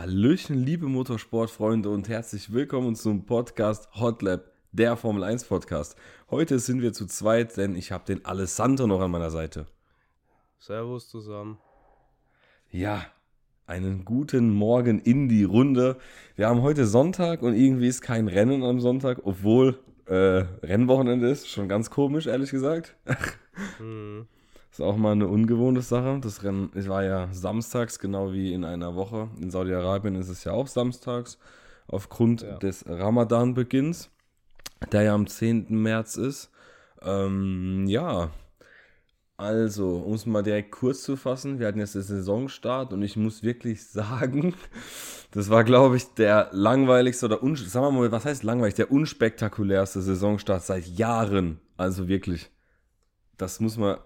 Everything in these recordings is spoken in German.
Hallöchen, liebe Motorsportfreunde und herzlich willkommen zum Podcast Hotlap, der Formel 1 Podcast. Heute sind wir zu zweit, denn ich habe den Alessandro noch an meiner Seite. Servus zusammen. Ja, einen guten Morgen in die Runde. Wir haben heute Sonntag und irgendwie ist kein Rennen am Sonntag, obwohl äh, Rennwochenende ist. Schon ganz komisch, ehrlich gesagt. hm. Ist auch mal eine ungewohnte Sache. Das Rennen war ja samstags, genau wie in einer Woche. In Saudi-Arabien ist es ja auch samstags, aufgrund ja. des Ramadan-Beginns, der ja am 10. März ist. Ähm, ja, also, um es mal direkt kurz zu fassen, wir hatten jetzt den Saisonstart und ich muss wirklich sagen, das war, glaube ich, der langweiligste oder, sagen wir mal, was heißt langweilig, der unspektakulärste Saisonstart seit Jahren. Also wirklich, das muss man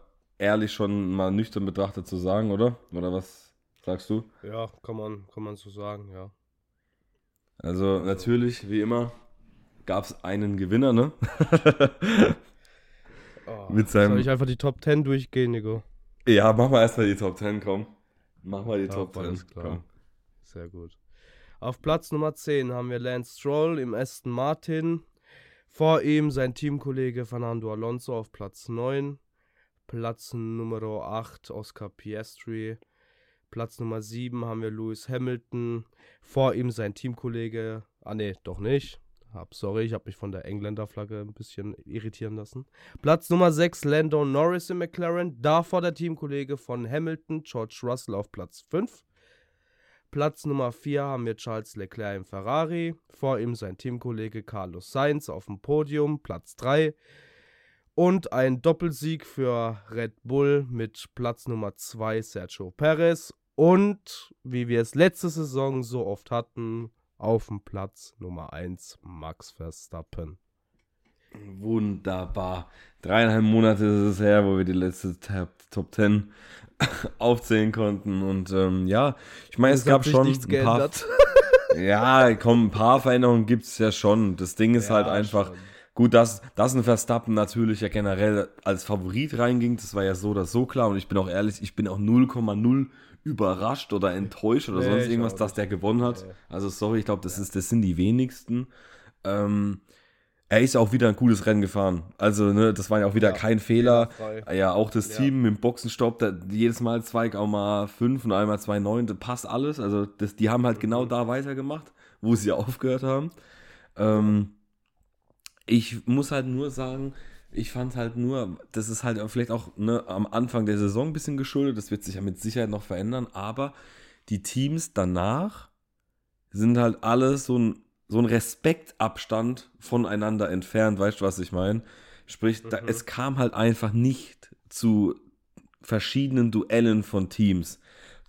ehrlich schon mal nüchtern betrachtet zu sagen, oder? Oder was sagst du? Ja, kann man, kann man so sagen, ja. Also natürlich, wie immer, gab es einen Gewinner, ne? oh, Mit seinem... Soll ich einfach die Top 10 durchgehen, Nico? Ja, mach mal erstmal die Top 10, komm. Mach mal die ja, Top 10. Klar. Komm. Sehr gut. Auf Platz Nummer 10 haben wir Lance Stroll im Aston Martin. Vor ihm sein Teamkollege Fernando Alonso auf Platz 9. Platz Nummer 8 Oscar Piastri. Platz Nummer 7 haben wir Lewis Hamilton. Vor ihm sein Teamkollege. Ah, ne, doch nicht. Hab, sorry, ich habe mich von der Engländer-Flagge ein bisschen irritieren lassen. Platz Nummer 6 Lando Norris im McLaren. Davor der Teamkollege von Hamilton, George Russell auf Platz 5. Platz Nummer 4 haben wir Charles Leclerc im Ferrari. Vor ihm sein Teamkollege Carlos Sainz auf dem Podium, Platz 3. Und ein Doppelsieg für Red Bull mit Platz Nummer 2 Sergio Perez. Und wie wir es letzte Saison so oft hatten, auf dem Platz Nummer 1 Max Verstappen. Wunderbar. Dreieinhalb Monate ist es her, wo wir die letzte Top 10 aufzählen konnten. Und ähm, ja, ich meine, es gab schon nichts ein paar. ja, komm, ein paar Veränderungen gibt es ja schon. Das Ding ist ja, halt einfach. Schon Gut, dass, dass ein Verstappen natürlich ja generell als Favorit reinging, das war ja so oder so klar. Und ich bin auch ehrlich, ich bin auch 0,0 überrascht oder enttäuscht oder nee, sonst irgendwas, dass der gewonnen hat. Nee. Also sorry, ich glaube, das, ja. das sind die wenigsten. Ähm, er ist auch wieder ein cooles Rennen gefahren. Also, ne, das war ja auch wieder ja, kein Fehler. Ja, auch das ja. Team mit dem Boxenstopp, da, jedes Mal 2,5 und einmal 2,9, das passt alles. Also, das, die haben halt genau mhm. genau da weitergemacht, wo sie aufgehört haben. Ähm, ich muss halt nur sagen, ich fand halt nur, das ist halt vielleicht auch ne, am Anfang der Saison ein bisschen geschuldet, das wird sich ja mit Sicherheit noch verändern, aber die Teams danach sind halt alles so ein, so ein Respektabstand voneinander entfernt, weißt du, was ich meine? Sprich, mhm. da, es kam halt einfach nicht zu verschiedenen Duellen von Teams.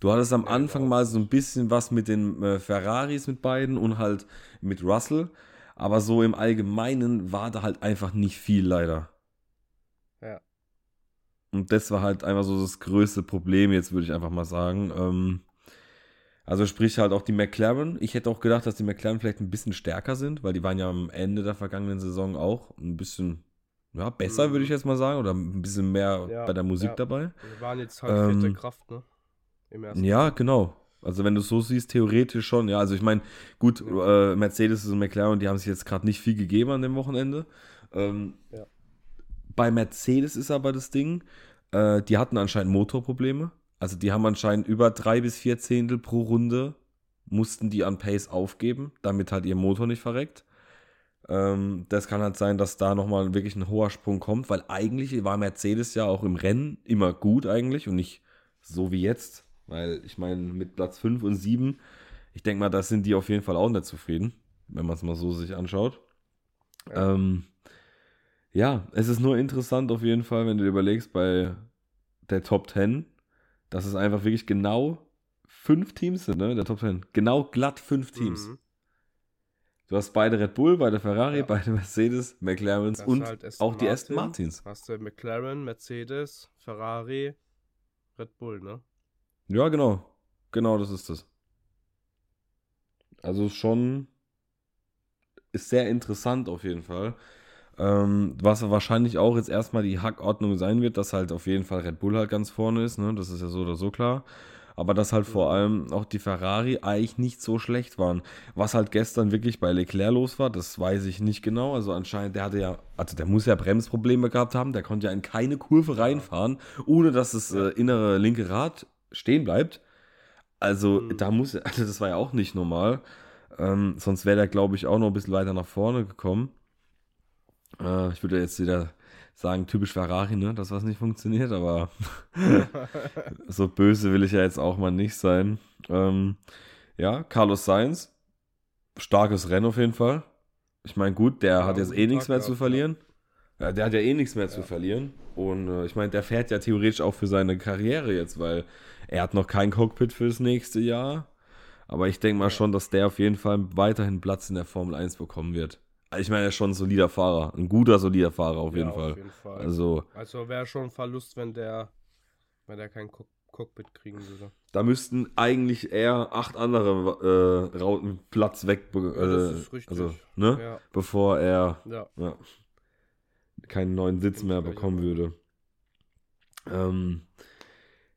Du hattest am Anfang mal so ein bisschen was mit den äh, Ferraris mit beiden und halt mit Russell. Aber so im Allgemeinen war da halt einfach nicht viel leider. Ja. Und das war halt einfach so das größte Problem, jetzt würde ich einfach mal sagen. Ähm, also sprich halt auch die McLaren. Ich hätte auch gedacht, dass die McLaren vielleicht ein bisschen stärker sind, weil die waren ja am Ende der vergangenen Saison auch ein bisschen ja, besser, mhm. würde ich jetzt mal sagen, oder ein bisschen mehr ja, bei der Musik ja. dabei. Wir waren jetzt halt vierte ähm, Kraft, ne? ja, genau. Also wenn du es so siehst, theoretisch schon. Ja, also ich meine, gut, äh, Mercedes und McLaren, die haben sich jetzt gerade nicht viel gegeben an dem Wochenende. Ähm, ja. Bei Mercedes ist aber das Ding, äh, die hatten anscheinend Motorprobleme. Also die haben anscheinend über drei bis vier Zehntel pro Runde mussten die an Pace aufgeben, damit halt ihr Motor nicht verreckt. Ähm, das kann halt sein, dass da nochmal wirklich ein hoher Sprung kommt, weil eigentlich war Mercedes ja auch im Rennen immer gut eigentlich und nicht so wie jetzt. Weil ich meine, mit Platz 5 und 7, ich denke mal, da sind die auf jeden Fall auch nicht zufrieden, wenn man es mal so sich anschaut. Ja. Ähm, ja, es ist nur interessant auf jeden Fall, wenn du dir überlegst, bei der Top 10, dass es einfach wirklich genau fünf Teams sind, ne? Der Top 10. Genau glatt fünf Teams. Mhm. Du hast beide Red Bull, beide Ferrari, ja. beide Mercedes, McLarens und halt auch Martin, die Aston Martins. Hast du McLaren, Mercedes, Ferrari, Red Bull, ne? Ja, genau. Genau, das ist das. Also schon ist sehr interessant auf jeden Fall. Ähm, was wahrscheinlich auch jetzt erstmal die Hackordnung sein wird, dass halt auf jeden Fall Red Bull halt ganz vorne ist, ne? Das ist ja so oder so klar. aber dass halt vor allem auch die Ferrari eigentlich nicht so schlecht waren. Was halt gestern wirklich bei Leclerc los war, das weiß ich nicht genau. Also anscheinend, der hatte ja, also der muss ja Bremsprobleme gehabt haben, der konnte ja in keine Kurve reinfahren, ohne dass das äh, innere linke Rad stehen bleibt. Also mhm. da muss, also das war ja auch nicht normal. Ähm, sonst wäre der, glaube ich, auch noch ein bisschen weiter nach vorne gekommen. Äh, ich würde jetzt wieder sagen, typisch Ferrari, ne, dass was nicht funktioniert, aber so böse will ich ja jetzt auch mal nicht sein. Ähm, ja, Carlos Sainz, starkes Rennen auf jeden Fall. Ich meine, gut, der ja, hat jetzt eh nichts mehr zu verlieren. Ja, der hat ja eh nichts mehr ja. zu verlieren. Und äh, ich meine, der fährt ja theoretisch auch für seine Karriere jetzt, weil er hat noch kein Cockpit fürs nächste Jahr. Aber ich denke mal schon, dass der auf jeden Fall weiterhin Platz in der Formel 1 bekommen wird. Also ich meine, er ist schon ein solider Fahrer. Ein guter, solider Fahrer auf, ja, jeden, Fall. auf jeden Fall. Also, also wäre schon ein Verlust, wenn der, wenn der kein Cock Cockpit kriegen würde. Da müssten eigentlich eher acht andere äh, Rauten Platz weg, äh, ja, das ist richtig. also, ne? Ja. Bevor er ja. keinen neuen Sitz mehr bekommen würde. Ähm,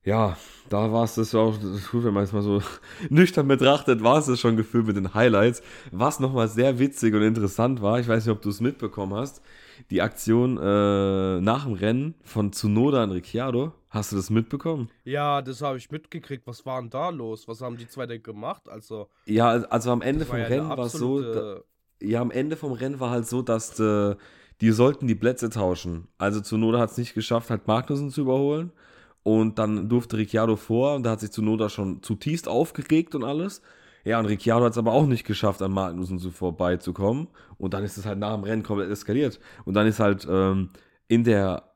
ja, da war es das auch, gut, wenn man es mal so nüchtern betrachtet, war es das schon gefühlt mit den Highlights. Was nochmal sehr witzig und interessant war, ich weiß nicht, ob du es mitbekommen hast, die Aktion äh, nach dem Rennen von Tsunoda und Ricciardo. Hast du das mitbekommen? Ja, das habe ich mitgekriegt. Was war denn da los? Was haben die zwei denn gemacht? Also, ja, also am Ende vom ja Rennen war es so, da, ja, am Ende vom Rennen war halt so, dass äh, die sollten die Plätze tauschen. Also Tsunoda hat es nicht geschafft, halt Magnussen zu überholen. Und dann durfte Ricciardo vor und da hat sich Zunoda schon zutiefst aufgeregt und alles. Ja, und Ricciardo hat es aber auch nicht geschafft, an Magnussen so vorbeizukommen. Und dann ist es halt nach dem Rennen komplett eskaliert. Und dann ist halt ähm, in der,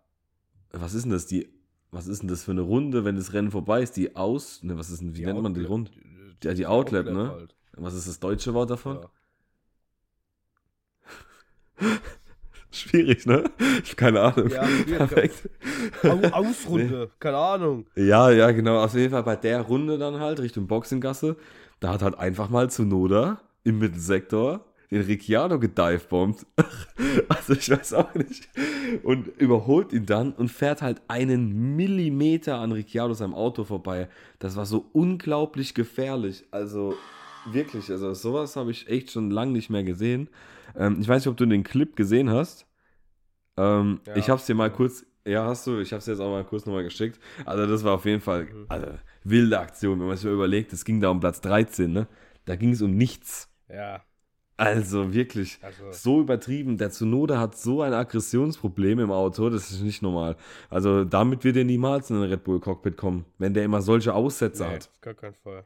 was ist denn das, die, was ist denn das für eine Runde, wenn das Rennen vorbei ist, die Aus, ne, was ist denn, wie die nennt Outlet, man die Runde? Die, die, die Outlet, Outlet, ne? Halt. Was ist das deutsche Wort davon? Ja. Schwierig, ne? Keine Ahnung. Ja, Perfekt. Ausrunde, keine Ahnung. Ja, ja, genau. Auf jeden Fall bei der Runde dann halt Richtung Boxinggasse, da hat halt einfach mal Zunoda im Mittelsektor den Ricciardo gedivebombt. also ich weiß auch nicht. Und überholt ihn dann und fährt halt einen Millimeter an Ricciardo seinem Auto vorbei. Das war so unglaublich gefährlich. Also wirklich, also sowas habe ich echt schon lange nicht mehr gesehen. Ähm, ich weiß nicht, ob du den Clip gesehen hast. Ähm, ja, ich habe es dir mal kurz, ja, hast du, ich habe es jetzt auch mal kurz nochmal geschickt. Also das war auf jeden Fall mhm. also, wilde Aktion, wenn man sich mal überlegt, es ging da um Platz 13, ne? Da ging es um nichts. Ja. Also wirklich, also, so übertrieben. Der Tsunoda hat so ein Aggressionsproblem im Auto, das ist nicht normal. Also damit wird er niemals in ein Red Bull Cockpit kommen, wenn der immer solche Aussätze nee, hat. Gar kein Fall.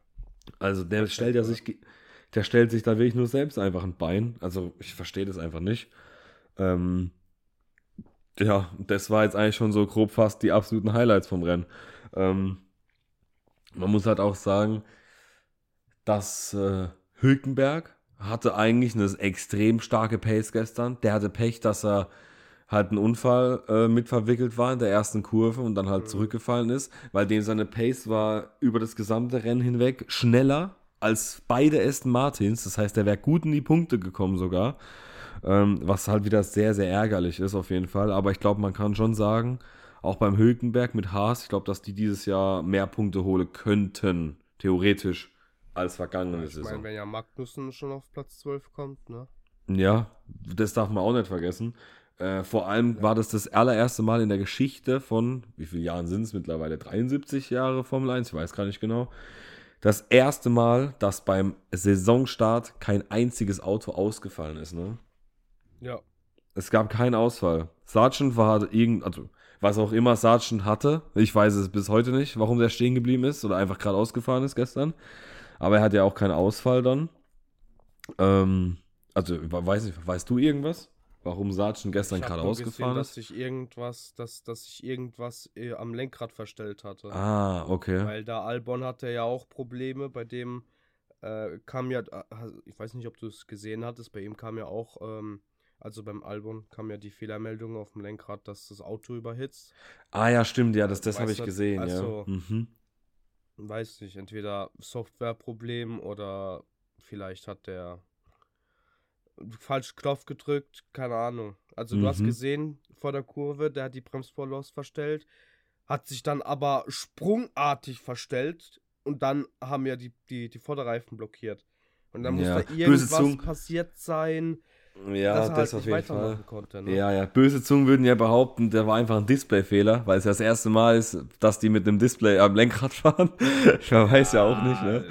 Also der gar stellt ja sich, der stellt sich da wirklich nur selbst einfach ein Bein. Also ich verstehe das einfach nicht. Ähm, ja, das war jetzt eigentlich schon so grob fast die absoluten Highlights vom Rennen. Ähm, man muss halt auch sagen, dass äh, Hülkenberg hatte eigentlich eine extrem starke Pace gestern. Der hatte Pech, dass er halt einen Unfall äh, mit verwickelt war in der ersten Kurve und dann halt mhm. zurückgefallen ist, weil dem seine Pace war über das gesamte Rennen hinweg schneller als beide Aston Martins. Das heißt, er wäre gut in die Punkte gekommen sogar. Ähm, was halt wieder sehr, sehr ärgerlich ist auf jeden Fall. Aber ich glaube, man kann schon sagen, auch beim Hülkenberg mit Haas, ich glaube, dass die dieses Jahr mehr Punkte holen könnten, theoretisch, als vergangene ja, Saison. Ich meine, wenn ja Magnussen schon auf Platz 12 kommt, ne? Ja, das darf man auch nicht vergessen. Äh, vor allem war das das allererste Mal in der Geschichte von, wie viele Jahren sind es mittlerweile? 73 Jahre Formel 1, ich weiß gar nicht genau. Das erste Mal, dass beim Saisonstart kein einziges Auto ausgefallen ist, ne? Ja. Es gab keinen Ausfall. Sargent war irgend, also was auch immer Sargent hatte, ich weiß es bis heute nicht, warum der stehen geblieben ist oder einfach gerade ausgefahren ist gestern. Aber er hat ja auch keinen Ausfall dann. Ähm, also, weiß nicht, weißt du irgendwas? Warum Sargent gestern gerade ausgefahren gesehen, ist? dass sich irgendwas, dass, dass sich irgendwas äh, am Lenkrad verstellt hatte. Ah, okay. Weil da Albon hatte ja auch Probleme, bei dem äh, kam ja, äh, ich weiß nicht, ob du es gesehen hattest, bei ihm kam ja auch ähm, also beim Album kam ja die Fehlermeldung auf dem Lenkrad, dass das Auto überhitzt. Ah ja, stimmt, ja, das, das habe ich gesehen, also, ja. Mhm. Weiß nicht, entweder Softwareproblem oder vielleicht hat der falsch Knopf gedrückt, keine Ahnung. Also mhm. du hast mhm. gesehen vor der Kurve, der hat die Bremsvorlauf verstellt, hat sich dann aber sprungartig verstellt und dann haben ja die, die, die Vorderreifen blockiert. Und dann ja. muss da irgendwas passiert sein. Ja, das halt auf jeden Fall. Konnte, ne? Ja, ja. Böse Zungen würden ja behaupten, der war einfach ein Displayfehler, weil es ja das erste Mal ist, dass die mit einem Display am Lenkrad fahren. ich weiß ja auch nicht, ne?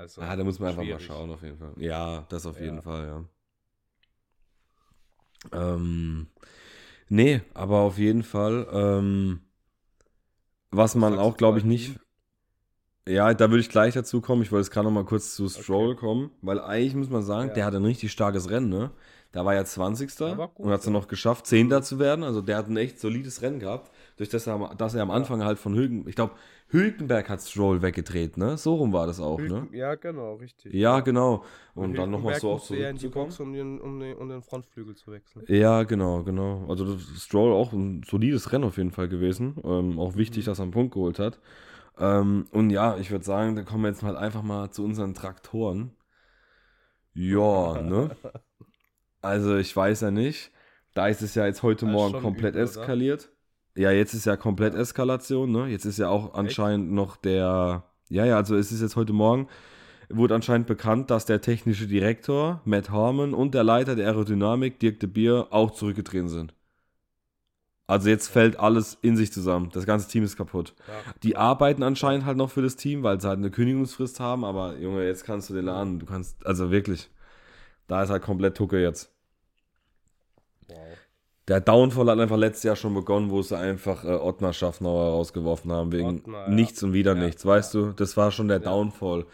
Also, ah, da muss man schwierig. einfach mal schauen, auf jeden Fall. Ja, das auf ja. jeden Fall, ja. Ähm, nee, aber auf jeden Fall, ähm, was man auch, glaube ich, nicht. Ja, da würde ich gleich dazu kommen. Ich wollte jetzt gerade noch mal kurz zu Stroll okay. kommen, weil eigentlich muss man sagen, ja. der hat ein richtig starkes Rennen, ne? Da war ja 20. War und hat es noch geschafft, 10. zu werden. Also der hat ein echt solides Rennen gehabt, durch das er, dass er am Anfang halt von Hülken, ich glaube, Hülkenberg hat Stroll weggedreht, ne? So rum war das auch, ne? Hülken, ne? Ja, genau, richtig. Ja, genau. Und, und dann nochmal so auch Box, um den, um, den, um den Frontflügel zu wechseln. Ja, genau, genau. Also Stroll auch ein solides Rennen auf jeden Fall gewesen. Ähm, auch wichtig, mhm. dass er einen Punkt geholt hat. Ähm, und ja, ich würde sagen, da kommen wir jetzt mal einfach mal zu unseren Traktoren. Ja, ne? Also ich weiß ja nicht. Da ist es ja jetzt heute Morgen komplett übel, eskaliert. Oder? Ja, jetzt ist ja komplett Eskalation, ne? Jetzt ist ja auch anscheinend Echt? noch der. Ja, ja, also es ist jetzt heute Morgen, wurde anscheinend bekannt, dass der technische Direktor, Matt Harmon, und der Leiter der Aerodynamik, Dirk de Beer, auch zurückgetreten sind. Also jetzt fällt alles in sich zusammen. Das ganze Team ist kaputt. Ja. Die arbeiten anscheinend halt noch für das Team, weil sie halt eine Kündigungsfrist haben, aber Junge, jetzt kannst du den Laden, du kannst, also wirklich, da ist halt komplett Tucke jetzt der Downfall hat einfach letztes Jahr schon begonnen, wo sie einfach äh, Ottmar Schaffnauer rausgeworfen haben, wegen Ottmar, nichts und wieder ja, nichts. Weißt ja. du, das war schon der Downfall.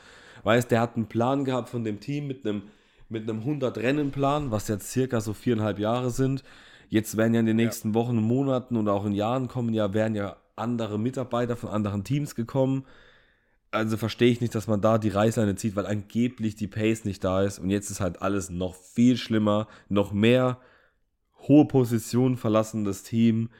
Weißt der hat einen Plan gehabt von dem Team mit einem mit einem 100-Rennen-Plan, was jetzt circa so viereinhalb Jahre sind. Jetzt werden ja in den nächsten Wochen, Monaten und auch in Jahren kommen ja, werden ja andere Mitarbeiter von anderen Teams gekommen. Also verstehe ich nicht, dass man da die Reißleine zieht, weil angeblich die Pace nicht da ist. Und jetzt ist halt alles noch viel schlimmer, noch mehr hohe Position verlassen, das Team.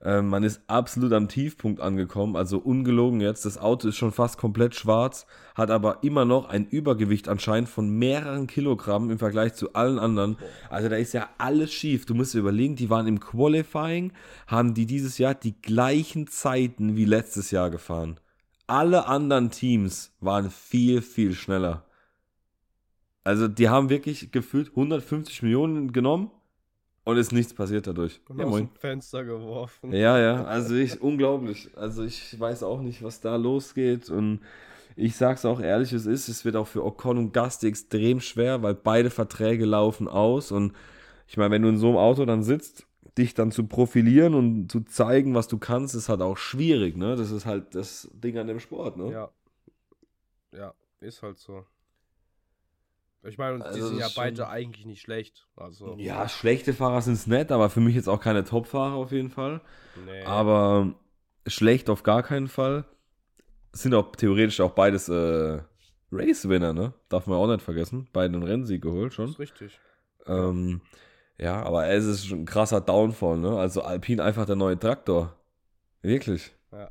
Ähm, man ist absolut am Tiefpunkt angekommen, also ungelogen jetzt. Das Auto ist schon fast komplett schwarz, hat aber immer noch ein Übergewicht anscheinend von mehreren Kilogramm im Vergleich zu allen anderen. Also da ist ja alles schief. Du musst dir überlegen, die waren im Qualifying, haben die dieses Jahr die gleichen Zeiten wie letztes Jahr gefahren. Alle anderen Teams waren viel, viel schneller. Also die haben wirklich gefühlt 150 Millionen genommen und ist nichts passiert dadurch. Und ja, aus dem Fenster geworfen. Ja, ja, also ich, unglaublich. Also ich weiß auch nicht, was da losgeht und ich sag's auch ehrlich, es ist, es wird auch für Ocon und Gast extrem schwer, weil beide Verträge laufen aus und ich meine, wenn du in so einem Auto dann sitzt, dich dann zu profilieren und zu zeigen, was du kannst, ist halt auch schwierig, ne? Das ist halt das Ding an dem Sport, ne? Ja. Ja, ist halt so. Ich meine, also die sind ja beide eigentlich nicht schlecht. Also. Ja, schlechte Fahrer sind es nett, aber für mich jetzt auch keine Top-Fahrer auf jeden Fall. Nee. Aber schlecht auf gar keinen Fall. Sind auch theoretisch auch beides äh, Race-Winner, ne? Darf man auch nicht vergessen. Beide einen Rennsieg geholt schon. Das ist richtig. Ähm, ja, aber es ist schon ein krasser Downfall, ne? Also Alpine einfach der neue Traktor. Wirklich. Ja.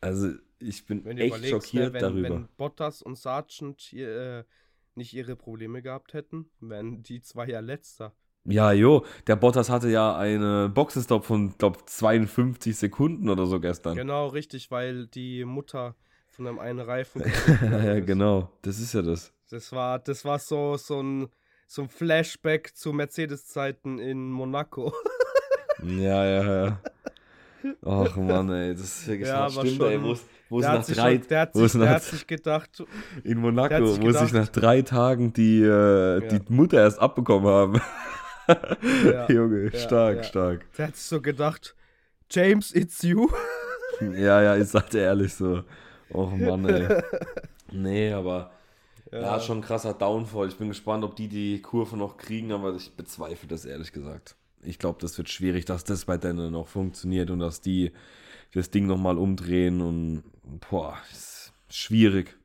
Also ich bin echt schockiert ne, wenn, darüber. Wenn Bottas und Sargent hier, äh, nicht ihre Probleme gehabt hätten, wären die zwei ja letzter. Ja, jo, der Bottas hatte ja eine Boxenstopp von, glaub, 52 Sekunden oder so gestern. Genau, richtig, weil die Mutter von einem einen Reifen. ja, genau, das ist ja das. Das war, das war so, so ein, so ein Flashback zu Mercedes-Zeiten in Monaco. ja, ja, ja. Ach Mann, ey, das ist wirklich ja, stimmt, schon, ey, wo es, wo es nach drei, schon, der hat, sich, der hat sich gedacht, in Monaco, sich wo gedacht, sich nach drei Tagen die, äh, ja. die Mutter erst abbekommen haben. ja, Junge, stark, ja, stark. Der hat sich so gedacht, James, it's you. ja, ja, ich sagte ehrlich so. Och Mann, ey. Nee, aber ja. schon ein krasser Downfall. Ich bin gespannt, ob die die Kurve noch kriegen, aber ich bezweifle das ehrlich gesagt ich glaube, das wird schwierig, dass das bei denen noch funktioniert und dass die das Ding nochmal umdrehen und boah, ist schwierig.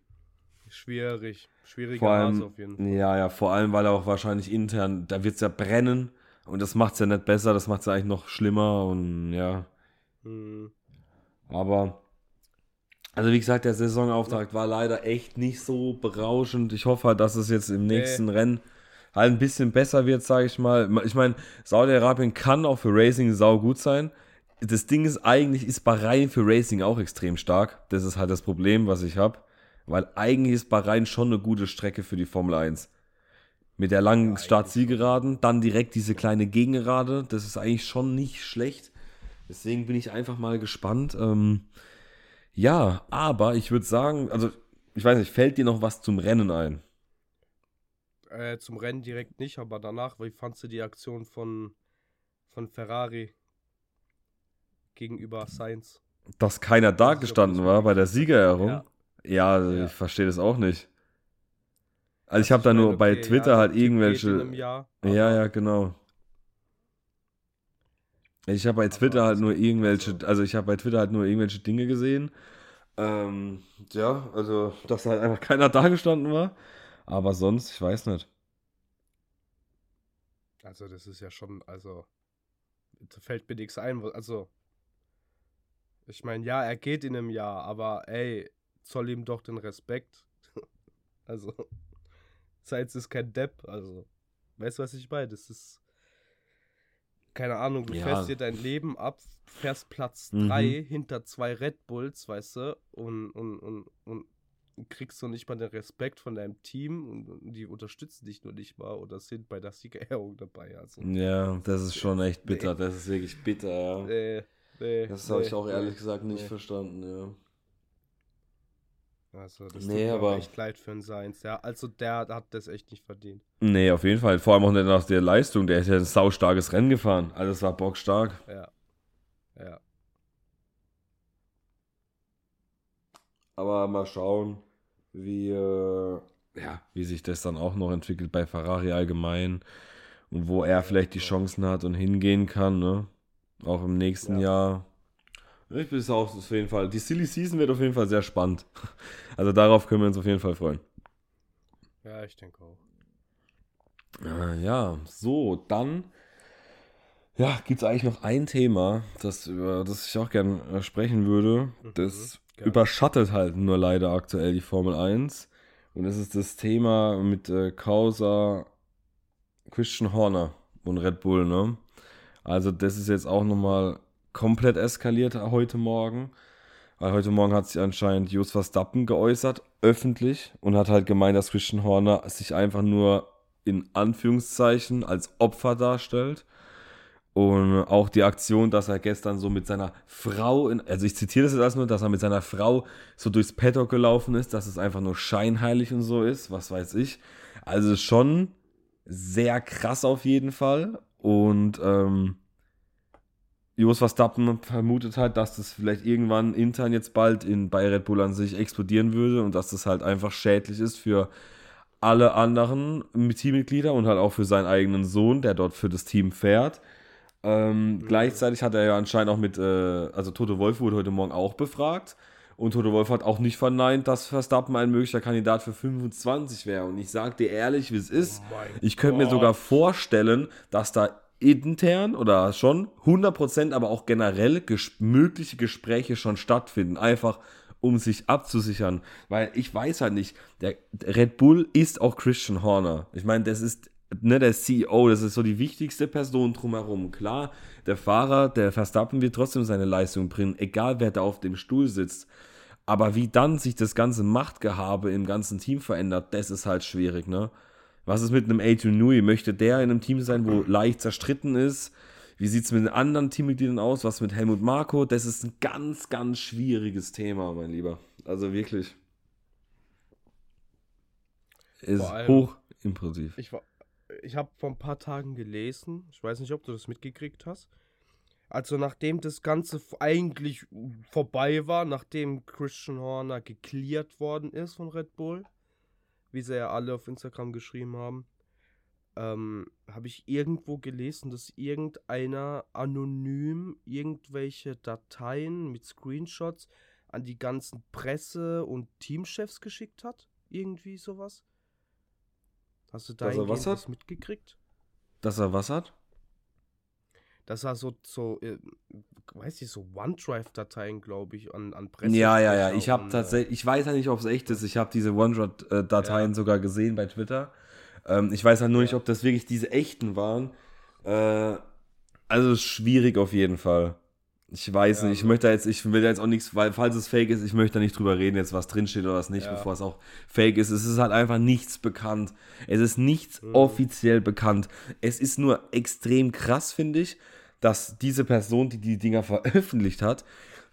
Schwierig. Schwieriger vor allem, auf jeden Fall. Ja, ja, vor allem, weil er auch wahrscheinlich intern, da wird es ja brennen und das macht es ja nicht besser, das macht es ja eigentlich noch schlimmer und ja. Mhm. Aber, also wie gesagt, der Saisonauftakt war leider echt nicht so berauschend. Ich hoffe halt, dass es jetzt im nächsten nee. Rennen halt ein bisschen besser wird, sage ich mal. Ich meine, Saudi-Arabien kann auch für Racing sau gut sein. das Ding ist eigentlich, ist Bahrain für Racing auch extrem stark. Das ist halt das Problem, was ich habe. Weil eigentlich ist Bahrain schon eine gute Strecke für die Formel 1. Mit der langen ja, Start-Zielgeraden, dann direkt diese kleine Gegengerade. Das ist eigentlich schon nicht schlecht. Deswegen bin ich einfach mal gespannt. Ähm, ja, aber ich würde sagen, also ich weiß nicht, fällt dir noch was zum Rennen ein? Äh, zum Rennen direkt nicht, aber danach, wie fandst du die Aktion von, von Ferrari gegenüber Sainz? Dass keiner da gestanden war bei der Siegerehrung? Ja, ja, ja. ich verstehe das auch nicht. Also, ich habe da nur okay, bei Twitter ja, halt irgendwelche. Jahr, ja, ja, genau. Ich habe bei Twitter halt nur irgendwelche, also, also ich habe bei Twitter halt nur irgendwelche Dinge gesehen. Ähm, ja, also, dass halt einfach keiner da gestanden war. Aber sonst, ich weiß nicht. Also, das ist ja schon, also, da fällt mir nichts ein. Also, ich meine, ja, er geht in einem Jahr, aber ey, zoll ihm doch den Respekt. also, Seitz ist kein Depp, also, weißt du, was ich meine? Das ist keine Ahnung, du ja. fährst dir dein Leben ab, fährst Platz 3 mhm. hinter zwei Red Bulls, weißt du, und, und, und, und kriegst du nicht mal den Respekt von deinem Team und, die unterstützen dich nur nicht mal oder sind bei der Siegerehrung dabei. Also. Ja, das ist schon echt bitter, nee. das ist wirklich bitter, ja. Nee, nee, das habe ich auch ehrlich gesagt nicht verstanden, ja. Also, das nee, tut aber mir echt leid für den Seins. Ja, also der hat das echt nicht verdient. Nee, auf jeden Fall. Vor allem auch nicht nach der Leistung. Der ist ja ein saustarkes Rennen gefahren. Also es war bockstark. Ja. Ja. Aber mal schauen, wie, äh, ja, wie sich das dann auch noch entwickelt bei Ferrari allgemein. Und wo er vielleicht die Chancen hat und hingehen kann, ne? Auch im nächsten ja. Jahr. Ich bin es auch auf jeden Fall. Die Silly Season wird auf jeden Fall sehr spannend. Also darauf können wir uns auf jeden Fall freuen. Ja, ich denke auch. Äh, ja, so, dann ja, gibt es eigentlich noch ein Thema, das, über das ich auch gerne äh, sprechen würde. Mhm, das mhm, überschattet halt nur leider aktuell die Formel 1. Und das ist das Thema mit äh, Causa Christian Horner und Red Bull, ne? Also das ist jetzt auch nochmal komplett eskaliert heute Morgen. Weil heute Morgen hat sich anscheinend Jos Verstappen geäußert, öffentlich, und hat halt gemeint, dass Christian Horner sich einfach nur in Anführungszeichen als Opfer darstellt. Und auch die Aktion, dass er gestern so mit seiner Frau, in, also ich zitiere das jetzt erstmal, dass er mit seiner Frau so durchs Paddock gelaufen ist, dass es einfach nur scheinheilig und so ist, was weiß ich. Also schon sehr krass auf jeden Fall. Und ähm, Jos Verstappen vermutet halt, dass das vielleicht irgendwann intern jetzt bald in, bei Red Bull an sich explodieren würde und dass das halt einfach schädlich ist für alle anderen Teammitglieder und halt auch für seinen eigenen Sohn, der dort für das Team fährt. Ähm, mhm. Gleichzeitig hat er ja anscheinend auch mit, äh, also Toto Wolf wurde heute Morgen auch befragt. Und Toto Wolf hat auch nicht verneint, dass Verstappen ein möglicher Kandidat für 25 wäre. Und ich sage dir ehrlich, wie es ist. Oh ich könnte mir sogar vorstellen, dass da intern oder schon 100%, aber auch generell ges mögliche Gespräche schon stattfinden. Einfach um sich abzusichern. Weil ich weiß halt nicht, der Red Bull ist auch Christian Horner. Ich meine, das ist ne, der CEO, das ist so die wichtigste Person drumherum. Klar, der Fahrer, der Verstappen wird trotzdem seine Leistung bringen, egal wer da auf dem Stuhl sitzt. Aber wie dann sich das ganze Machtgehabe im ganzen Team verändert, das ist halt schwierig, ne? Was ist mit einem Adrian Newey? Möchte der in einem Team sein, wo leicht zerstritten ist? Wie sieht es mit den anderen Teammitgliedern aus? Was mit Helmut Marko? Das ist ein ganz, ganz schwieriges Thema, mein Lieber. Also wirklich. Ist hoch impulsiv. Ich, ich habe vor ein paar Tagen gelesen, ich weiß nicht, ob du das mitgekriegt hast. Also nachdem das Ganze eigentlich vorbei war, nachdem Christian Horner geklärt worden ist von Red Bull, wie sie ja alle auf Instagram geschrieben haben, ähm, habe ich irgendwo gelesen, dass irgendeiner anonym irgendwelche Dateien mit Screenshots an die ganzen Presse- und Teamchefs geschickt hat. Irgendwie sowas. Hast du da was, mitgekriegt? Dass er was hat? Dass er so, so äh, weiß ich, so OneDrive-Dateien, glaube ich, an, an Presse. Ja, ja, ja. Ich habe tatsächlich, ich weiß ja nicht, ob es echt ist. Ich habe diese OneDrive-Dateien ja. sogar gesehen bei Twitter. Ähm, ich weiß halt nur ja. nicht, ob das wirklich diese echten waren. Äh, also schwierig auf jeden Fall. Ich weiß ja, nicht, ich möchte jetzt, ich will jetzt auch nichts, weil falls es fake ist, ich möchte da nicht drüber reden, jetzt was drinsteht oder was nicht, ja. bevor es auch fake ist. Es ist halt einfach nichts bekannt. Es ist nichts mhm. offiziell bekannt. Es ist nur extrem krass, finde ich, dass diese Person, die die Dinger veröffentlicht hat,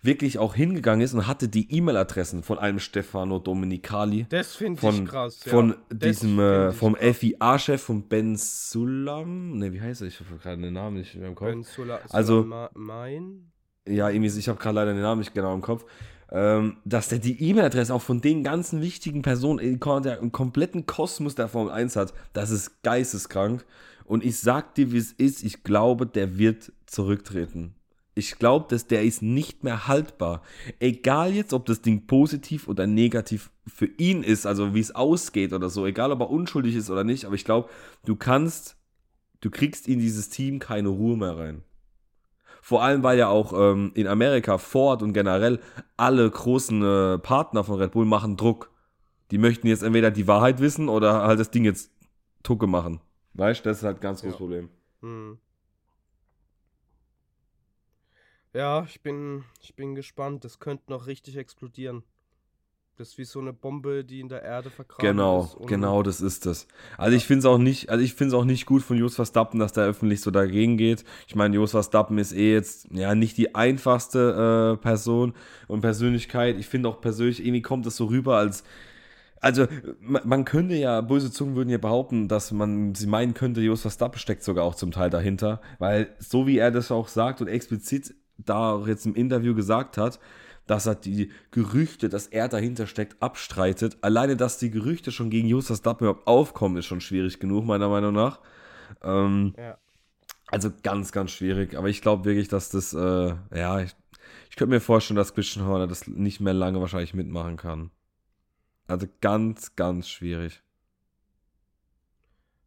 wirklich auch hingegangen ist und hatte die E-Mail-Adressen von einem Stefano Domenicali. Das finde ich krass. Ja. Von diesem, äh, vom FIA-Chef von Ben Sulam. Ne, wie heißt er? Ich habe gerade den Namen nicht mehr im Kopf. Ben Sulam. Also, mein? Ja, irgendwie, ich habe gerade leider den Namen nicht genau im Kopf. Ähm, dass der die E-Mail-Adresse auch von den ganzen wichtigen Personen, der einen kompletten Kosmos der Formel 1 hat, das ist geisteskrank. Und ich sag dir, wie es ist, ich glaube, der wird zurücktreten. Ich glaube, dass der ist nicht mehr haltbar. Egal jetzt, ob das Ding positiv oder negativ für ihn ist, also wie es ausgeht oder so, egal ob er unschuldig ist oder nicht, aber ich glaube, du kannst, du kriegst in dieses Team keine Ruhe mehr rein. Vor allem, weil ja auch ähm, in Amerika Ford und generell alle großen äh, Partner von Red Bull machen Druck. Die möchten jetzt entweder die Wahrheit wissen oder halt das Ding jetzt Tucke machen. Weißt du, das ist halt ein ganz großes ja. Problem. Hm. Ja, ich bin, ich bin gespannt. Das könnte noch richtig explodieren. Das ist wie so eine Bombe, die in der Erde vergraben genau, ist. Genau, genau, das ist das. Also ja. ich finde es auch nicht, also ich finde es auch nicht gut von Jos Verstappen, dass der öffentlich so dagegen geht. Ich meine, Jos Verstappen ist eh jetzt ja nicht die einfachste äh, Person und Persönlichkeit. Ich finde auch persönlich irgendwie kommt das so rüber als also man, man, könnte ja, böse Zungen würden ja behaupten, dass man sie meinen könnte, Jos Verstappen steckt sogar auch zum Teil dahinter, weil so wie er das auch sagt und explizit da jetzt im Interview gesagt hat, dass er die Gerüchte, dass er dahinter steckt, abstreitet. Alleine, dass die Gerüchte schon gegen Justus überhaupt aufkommen, ist schon schwierig genug, meiner Meinung nach. Ähm, ja. Also ganz, ganz schwierig. Aber ich glaube wirklich, dass das, äh, ja, ich, ich könnte mir vorstellen, dass Christian Horner das nicht mehr lange wahrscheinlich mitmachen kann. Also ganz, ganz schwierig.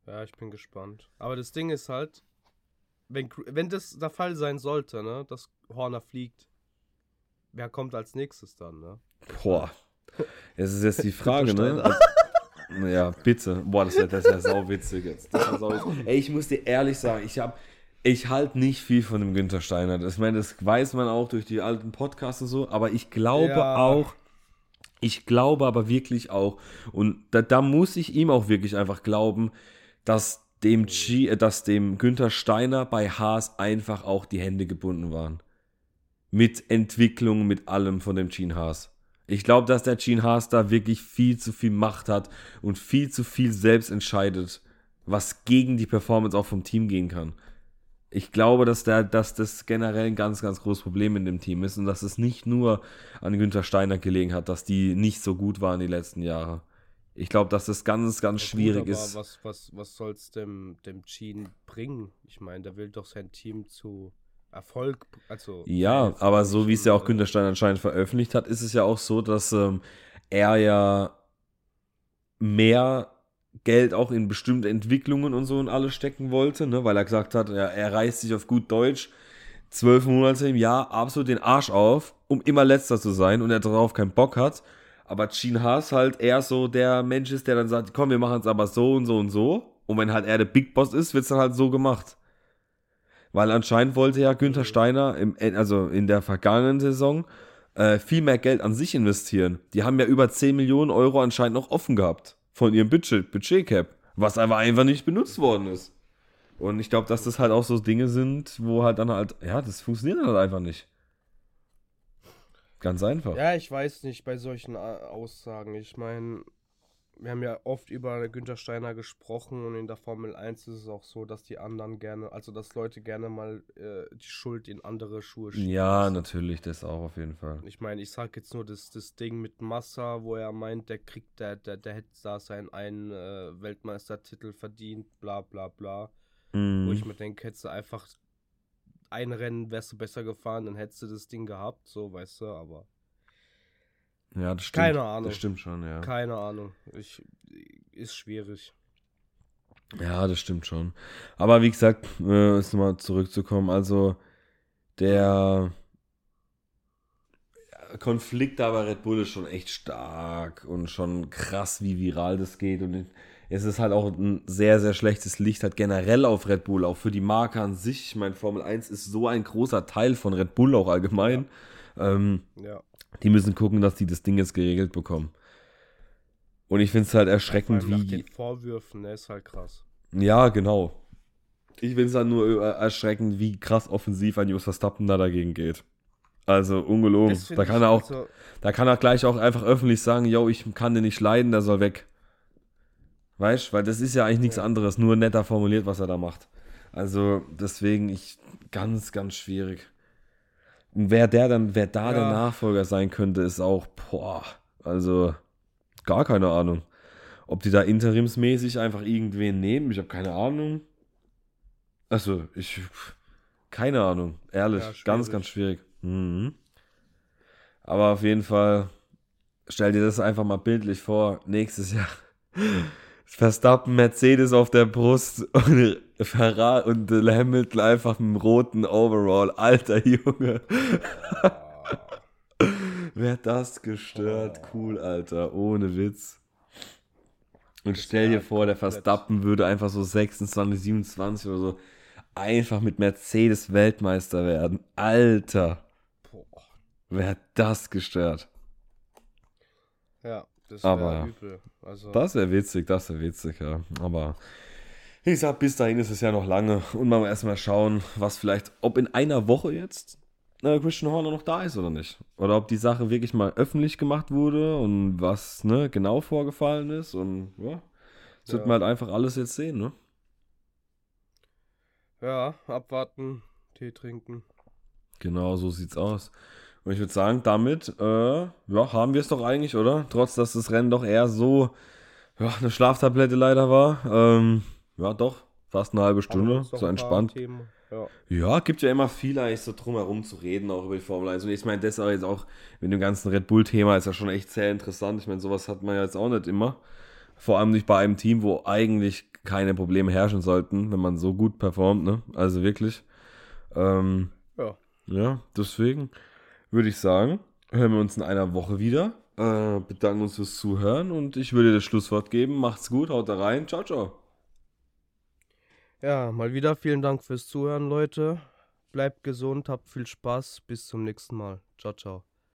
Ja, ich bin gespannt. Aber das Ding ist halt, wenn, wenn das der Fall sein sollte, ne, dass Horner fliegt, wer kommt als nächstes dann, ne? Boah. Das ist jetzt die Frage, ne? Also, ja, bitte. Boah, das wäre das wär sauwitzig jetzt. Das wär sauwitzig. Ey, ich muss dir ehrlich sagen, ich habe ich halte nicht viel von dem Günther Steiner. Ich meine, das weiß man auch durch die alten Podcasts und so, aber ich glaube ja. auch, ich glaube aber wirklich auch, und da, da muss ich ihm auch wirklich einfach glauben, dass dem G, äh, dass dem Günther Steiner bei Haas einfach auch die Hände gebunden waren. Mit Entwicklung, mit allem von dem Gene Haas. Ich glaube, dass der Gene Haas da wirklich viel zu viel Macht hat und viel zu viel selbst entscheidet, was gegen die Performance auch vom Team gehen kann. Ich glaube, dass, der, dass das generell ein ganz, ganz großes Problem in dem Team ist und dass es nicht nur an Günther Steiner gelegen hat, dass die nicht so gut waren die letzten Jahre. Ich glaube, dass das ganz, ganz ja, schwierig gut, ist. Was, was, was soll es dem, dem Gene bringen? Ich meine, der will doch sein Team zu Erfolg. Also ja, aber so wie es ja auch Günter Stein anscheinend veröffentlicht hat, ist es ja auch so, dass ähm, er ja mehr Geld auch in bestimmte Entwicklungen und so und alles stecken wollte, ne? weil er gesagt hat, er, er reißt sich auf gut Deutsch zwölf Monate im Jahr absolut den Arsch auf, um immer letzter zu sein und er darauf keinen Bock hat aber Gene Haas halt eher so der Mensch ist, der dann sagt, komm, wir machen es aber so und so und so. Und wenn halt er der Big Boss ist, wird es dann halt so gemacht. Weil anscheinend wollte ja Günther Steiner, im, also in der vergangenen Saison, äh, viel mehr Geld an sich investieren. Die haben ja über 10 Millionen Euro anscheinend noch offen gehabt von ihrem Budget, Budget-Cap, was aber einfach nicht benutzt worden ist. Und ich glaube, dass das halt auch so Dinge sind, wo halt dann halt, ja, das funktioniert halt einfach nicht. Ganz einfach. Ja, ich weiß nicht bei solchen äh, Aussagen. Ich meine, wir haben ja oft über Günther Steiner gesprochen und in der Formel 1 ist es auch so, dass die anderen gerne, also dass Leute gerne mal äh, die Schuld in andere Schuhe schieben. Ja, natürlich, das auch auf jeden Fall. Ich meine, ich sag jetzt nur das, das Ding mit Massa, wo er meint, der kriegt, der, der, der hätte da seinen einen äh, Weltmeistertitel verdient, bla bla bla. Mm. Wo ich mir denke, hättest du einfach ein Rennen wärst du besser gefahren, dann hättest du das Ding gehabt, so, weißt du, aber. Ja, das stimmt. Keine Ahnung. Das stimmt schon, ja. Keine Ahnung. Ich, ist schwierig. Ja, das stimmt schon. Aber wie gesagt, äh, ist nochmal zurückzukommen, also der Konflikt da bei Red Bull ist schon echt stark und schon krass, wie viral das geht. Und es ist halt auch ein sehr, sehr schlechtes Licht halt generell auf Red Bull, auch für die Marke an sich. Ich meine, Formel 1 ist so ein großer Teil von Red Bull auch allgemein. Ja. Ähm, ja. Die müssen gucken, dass die das Ding jetzt geregelt bekommen. Und ich finde es halt erschreckend, ja, wie. Nach den Vorwürfen, der ist halt krass. Ja, genau. Ich finde es halt nur äh, erschreckend, wie krass offensiv ein Jos Verstappen da dagegen geht. Also ungelogen. Da kann er auch, also da kann er gleich auch einfach öffentlich sagen, yo, ich kann den nicht leiden, der soll weg. Weißt, weil das ist ja eigentlich nichts anderes, nur netter formuliert, was er da macht. Also deswegen ich ganz, ganz schwierig. Und wer der dann, wer da ja. der Nachfolger sein könnte, ist auch, boah, also gar keine Ahnung. Ob die da interimsmäßig einfach irgendwen nehmen, ich habe keine Ahnung. Also, ich, keine Ahnung, ehrlich, ja, ganz, ganz schwierig. Mhm. Aber auf jeden Fall, stell dir das einfach mal bildlich vor, nächstes Jahr. Verstappen, Mercedes auf der Brust und Ferrari und Hamilton einfach mit dem roten Overall. Alter Junge. Wäre das gestört. Cool, Alter. Ohne Witz. Und stell dir vor, der Verstappen würde einfach so 26, 27 oder so einfach mit Mercedes Weltmeister werden. Alter. Wäre das gestört. Ja, das wäre übel. Also das wäre witzig, das wäre witzig, ja. Aber wie gesagt, bis dahin ist es ja noch lange. Und man muss erstmal schauen, was vielleicht, ob in einer Woche jetzt äh, Christian Horner noch da ist oder nicht. Oder ob die Sache wirklich mal öffentlich gemacht wurde und was ne, genau vorgefallen ist. Und ja, das ja. wird man halt einfach alles jetzt sehen, ne? Ja, abwarten, Tee trinken. Genau, so sieht's aus. Und ich würde sagen, damit äh, ja, haben wir es doch eigentlich, oder? Trotz, dass das Rennen doch eher so ja, eine Schlaftablette leider war. Ähm, ja, doch, fast eine halbe Stunde, so entspannt. Ja. ja. gibt ja immer viel eigentlich so drumherum zu reden, auch über die Formel 1. Und ich meine, das jetzt auch mit dem ganzen Red Bull-Thema ist ja schon echt sehr interessant. Ich meine, sowas hat man ja jetzt auch nicht immer. Vor allem nicht bei einem Team, wo eigentlich keine Probleme herrschen sollten, wenn man so gut performt, ne? Also wirklich. Ähm, ja. Ja, deswegen würde ich sagen, hören wir uns in einer Woche wieder. Äh, bedanken uns fürs Zuhören und ich würde das Schlusswort geben. Macht's gut, haut da rein. Ciao, ciao. Ja, mal wieder vielen Dank fürs Zuhören, Leute. Bleibt gesund, habt viel Spaß. Bis zum nächsten Mal. Ciao, ciao.